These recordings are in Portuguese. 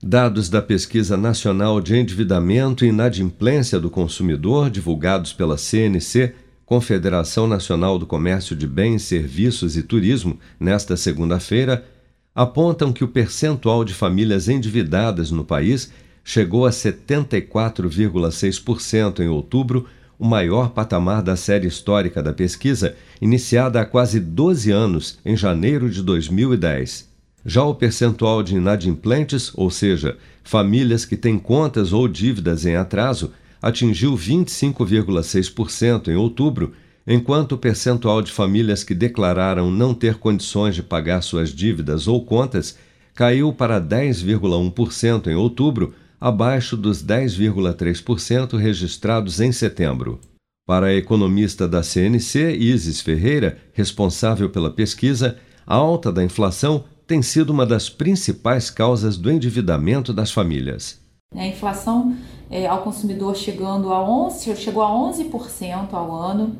Dados da Pesquisa Nacional de Endividamento e Inadimplência do Consumidor, divulgados pela CNC, Confederação Nacional do Comércio de Bens, Serviços e Turismo, nesta segunda-feira, apontam que o percentual de famílias endividadas no país chegou a 74,6% em outubro, o maior patamar da série histórica da pesquisa, iniciada há quase 12 anos, em janeiro de 2010. Já o percentual de inadimplentes, ou seja, famílias que têm contas ou dívidas em atraso, atingiu 25,6% em outubro, enquanto o percentual de famílias que declararam não ter condições de pagar suas dívidas ou contas caiu para 10,1% em outubro, abaixo dos 10,3% registrados em setembro. Para a economista da CNC, Isis Ferreira, responsável pela pesquisa, a alta da inflação tem sido uma das principais causas do endividamento das famílias. A inflação é, ao consumidor chegando a 11, chegou a 11% ao ano.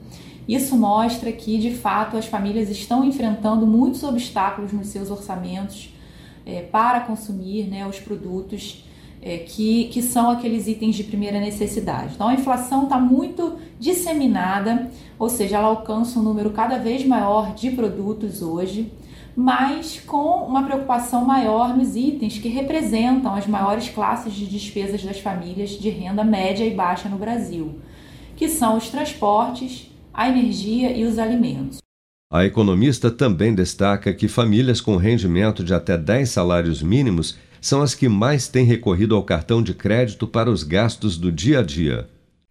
Isso mostra que, de fato, as famílias estão enfrentando muitos obstáculos nos seus orçamentos é, para consumir né, os produtos é, que, que são aqueles itens de primeira necessidade. Então, a inflação está muito disseminada, ou seja, ela alcança um número cada vez maior de produtos hoje mas com uma preocupação maior nos itens que representam as maiores classes de despesas das famílias de renda média e baixa no Brasil, que são os transportes, a energia e os alimentos. A economista também destaca que famílias com rendimento de até 10 salários mínimos são as que mais têm recorrido ao cartão de crédito para os gastos do dia a dia.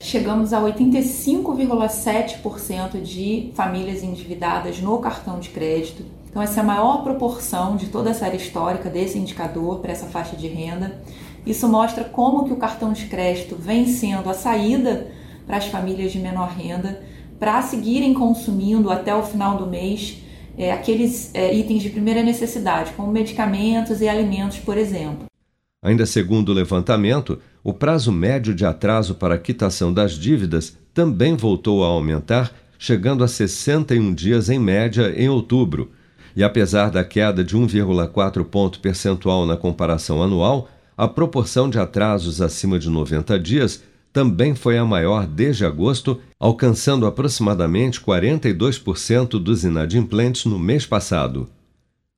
Chegamos a 85,7% de famílias endividadas no cartão de crédito. Então, essa é a maior proporção de toda a série histórica desse indicador para essa faixa de renda. Isso mostra como que o cartão de crédito vem sendo a saída para as famílias de menor renda para seguirem consumindo até o final do mês é, aqueles é, itens de primeira necessidade, como medicamentos e alimentos, por exemplo. Ainda segundo o levantamento, o prazo médio de atraso para a quitação das dívidas também voltou a aumentar, chegando a 61 dias em média em outubro. E apesar da queda de 1,4 ponto percentual na comparação anual, a proporção de atrasos acima de 90 dias também foi a maior desde agosto, alcançando aproximadamente 42% dos inadimplentes no mês passado.